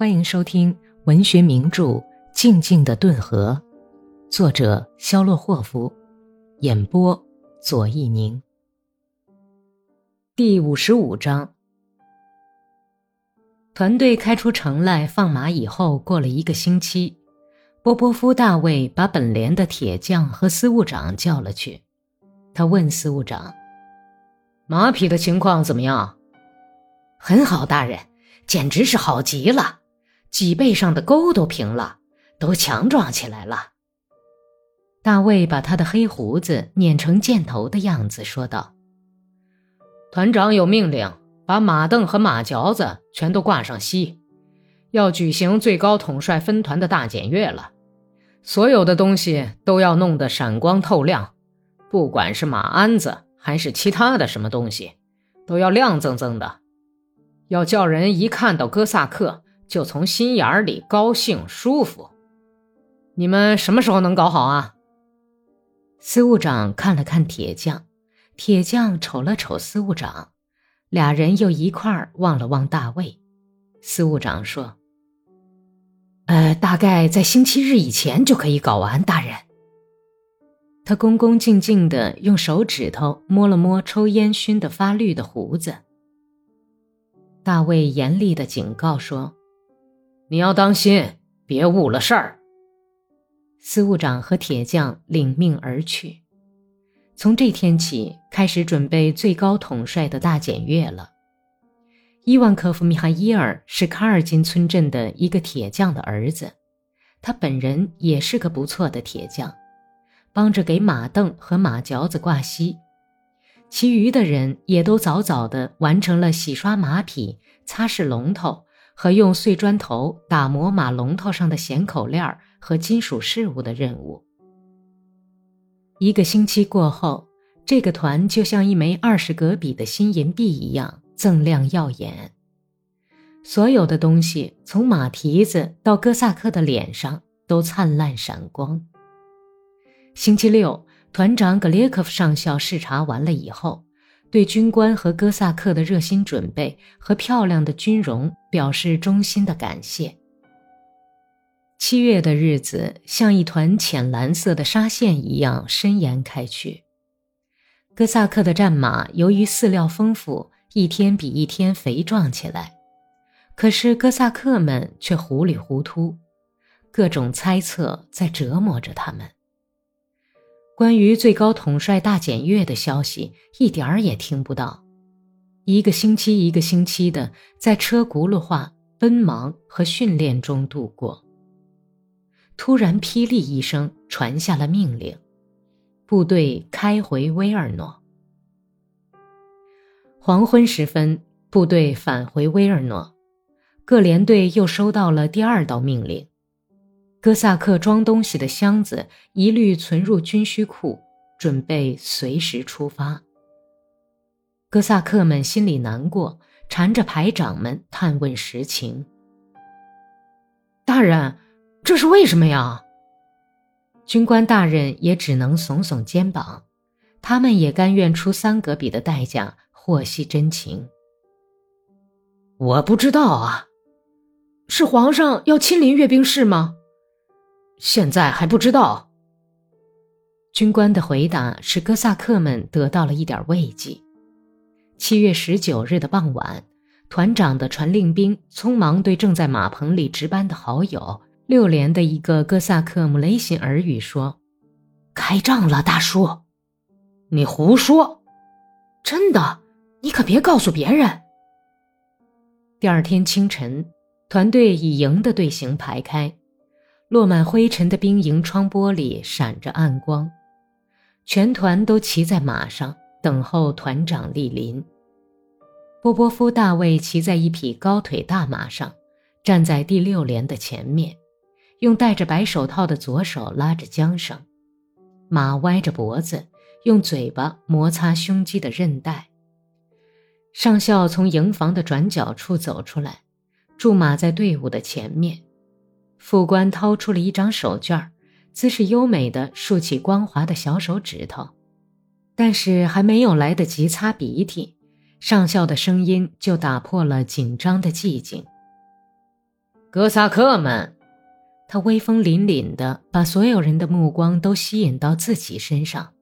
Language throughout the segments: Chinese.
欢迎收听文学名著《静静的顿河》，作者肖洛霍夫，演播左一宁。第五十五章，团队开出城来放马以后，过了一个星期，波波夫大卫把本连的铁匠和司务长叫了去。他问司务长：“马匹的情况怎么样？”“很好，大人，简直是好极了。”脊背上的沟都平了，都强壮起来了。大卫把他的黑胡子捻成箭头的样子，说道：“团长有命令，把马镫和马嚼子全都挂上锡，要举行最高统帅分团的大检阅了。所有的东西都要弄得闪光透亮，不管是马鞍子还是其他的什么东西，都要亮锃锃的，要叫人一看到哥萨克。”就从心眼里高兴舒服。你们什么时候能搞好啊？司务长看了看铁匠，铁匠瞅了瞅司务长，俩人又一块儿望了望大卫。司务长说：“呃，大概在星期日以前就可以搞完，大人。”他恭恭敬敬地用手指头摸了摸抽烟熏得发绿的胡子。大卫严厉地警告说。你要当心，别误了事儿。司务长和铁匠领命而去。从这天起，开始准备最高统帅的大检阅了。伊万科夫·米哈伊尔是卡尔金村镇的一个铁匠的儿子，他本人也是个不错的铁匠，帮着给马镫和马嚼子挂锡。其余的人也都早早地完成了洗刷马匹、擦拭龙头。和用碎砖头打磨马龙头上的衔口链和金属饰物的任务。一个星期过后，这个团就像一枚二十格比的新银币一样锃亮耀眼。所有的东西，从马蹄子到哥萨克的脸上，都灿烂闪光。星期六，团长格列科夫上校视察完了以后。对军官和哥萨克的热心准备和漂亮的军容表示衷心的感谢。七月的日子像一团浅蓝色的纱线一样伸延开去。哥萨克的战马由于饲料丰富，一天比一天肥壮起来，可是哥萨克们却糊里糊涂，各种猜测在折磨着他们。关于最高统帅大检阅的消息，一点儿也听不到。一个星期一个星期的在车轱辘话、奔忙和训练中度过。突然，霹雳一声，传下了命令：部队开回威尔诺。黄昏时分，部队返回威尔诺，各连队又收到了第二道命令。哥萨克装东西的箱子一律存入军需库，准备随时出发。哥萨克们心里难过，缠着排长们探问实情。大人，这是为什么呀？军官大人也只能耸耸肩膀，他们也甘愿出三格比的代价获悉真情。我不知道啊，是皇上要亲临阅兵式吗？现在还不知道。军官的回答使哥萨克们得到了一点慰藉。七月十九日的傍晚，团长的传令兵匆忙对正在马棚里值班的好友六连的一个哥萨克姆雷辛耳语说：“开仗了，大叔。”“你胡说！”“真的，你可别告诉别人。”第二天清晨，团队以营的队形排开。落满灰尘的兵营窗玻璃闪着暗光，全团都骑在马上等候团长莅临。波波夫大卫骑在一匹高腿大马上，站在第六连的前面，用戴着白手套的左手拉着缰绳，马歪着脖子，用嘴巴摩擦胸肌的韧带。上校从营房的转角处走出来，驻马在队伍的前面。副官掏出了一张手绢姿势优美的竖起光滑的小手指头，但是还没有来得及擦鼻涕，上校的声音就打破了紧张的寂静。哥萨克们！他威风凛凛的把所有人的目光都吸引到自己身上。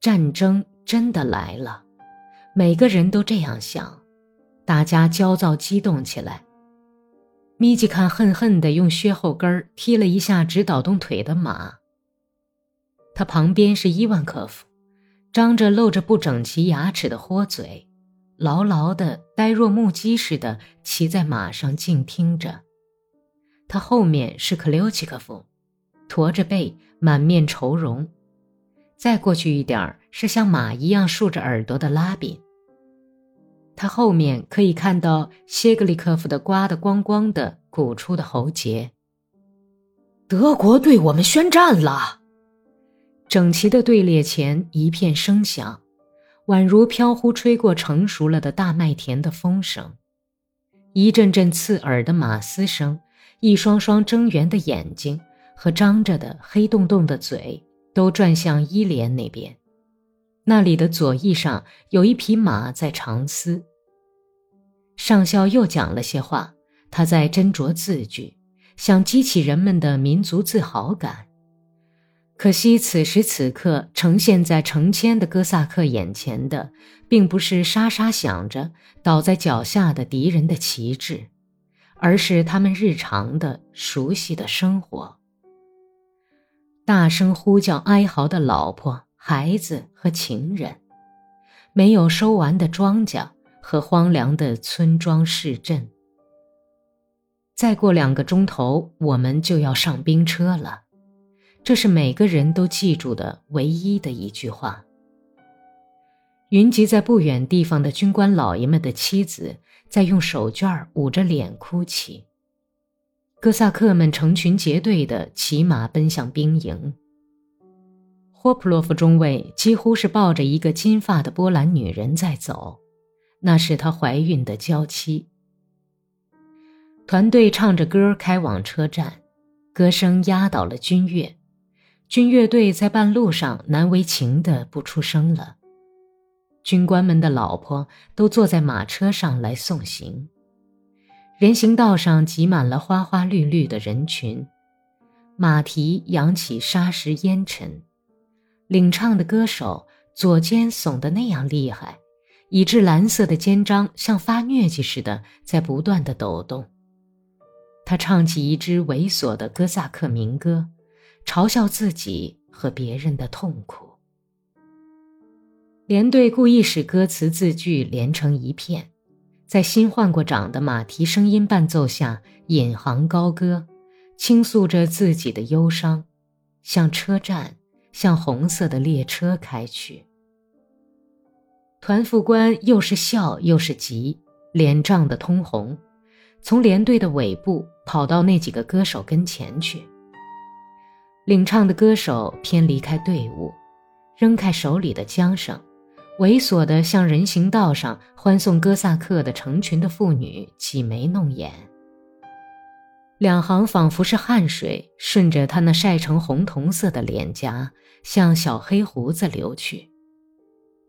战争真的来了，每个人都这样想，大家焦躁激动起来。米吉卡恨恨地用靴后跟踢了一下直抖动腿的马。他旁边是伊万科夫，张着露着不整齐牙齿的豁嘴，牢牢地呆若木鸡似的骑在马上静听着。他后面是克留奇科夫，驼着背，满面愁容。再过去一点是像马一样竖着耳朵的拉宾。他后面可以看到谢格里科夫的刮得光光的鼓出的喉结。德国对我们宣战了！整齐的队列前一片声响，宛如飘忽吹过成熟了的大麦田的风声。一阵阵刺耳的马嘶声，一双双睁圆的眼睛和张着的黑洞洞的嘴，都转向伊莲那边。那里的左翼上有一匹马在长嘶。上校又讲了些话，他在斟酌字句，想激起人们的民族自豪感。可惜此时此刻呈现在成千的哥萨克眼前的，并不是沙沙响着倒在脚下的敌人的旗帜，而是他们日常的熟悉的生活：大声呼叫、哀嚎的老婆。孩子和情人，没有收完的庄稼和荒凉的村庄市镇。再过两个钟头，我们就要上兵车了。这是每个人都记住的唯一的一句话。云集在不远地方的军官老爷们的妻子在用手绢捂着脸哭泣。哥萨克们成群结队的骑马奔向兵营。霍普洛夫中尉几乎是抱着一个金发的波兰女人在走，那是她怀孕的娇妻。团队唱着歌开往车站，歌声压倒了军乐，军乐队在半路上难为情的不出声了。军官们的老婆都坐在马车上来送行，人行道上挤满了花花绿绿的人群，马蹄扬起沙石烟尘。领唱的歌手左肩耸得那样厉害，以致蓝色的肩章像发疟疾似的在不断的抖动。他唱起一支猥琐的哥萨克民歌，嘲笑自己和别人的痛苦。连队故意使歌词字句连成一片，在新换过掌的马蹄声音伴奏下引吭高歌，倾诉着自己的忧伤，向车站。向红色的列车开去。团副官又是笑又是急，脸涨得通红，从连队的尾部跑到那几个歌手跟前去。领唱的歌手偏离开队伍，扔开手里的缰绳，猥琐地向人行道上欢送哥萨克的成群的妇女挤眉弄眼。两行仿佛是汗水，顺着他那晒成红铜色的脸颊，向小黑胡子流去。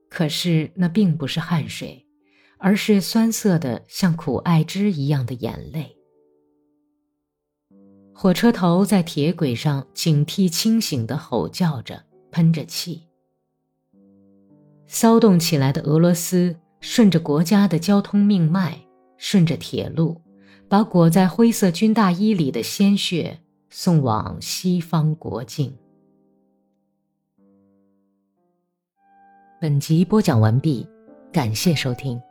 可是那并不是汗水，而是酸涩的像苦艾汁一样的眼泪。火车头在铁轨上警惕清醒地吼叫着，喷着气。骚动起来的俄罗斯顺着国家的交通命脉，顺着铁路。把裹在灰色军大衣里的鲜血送往西方国境。本集播讲完毕，感谢收听。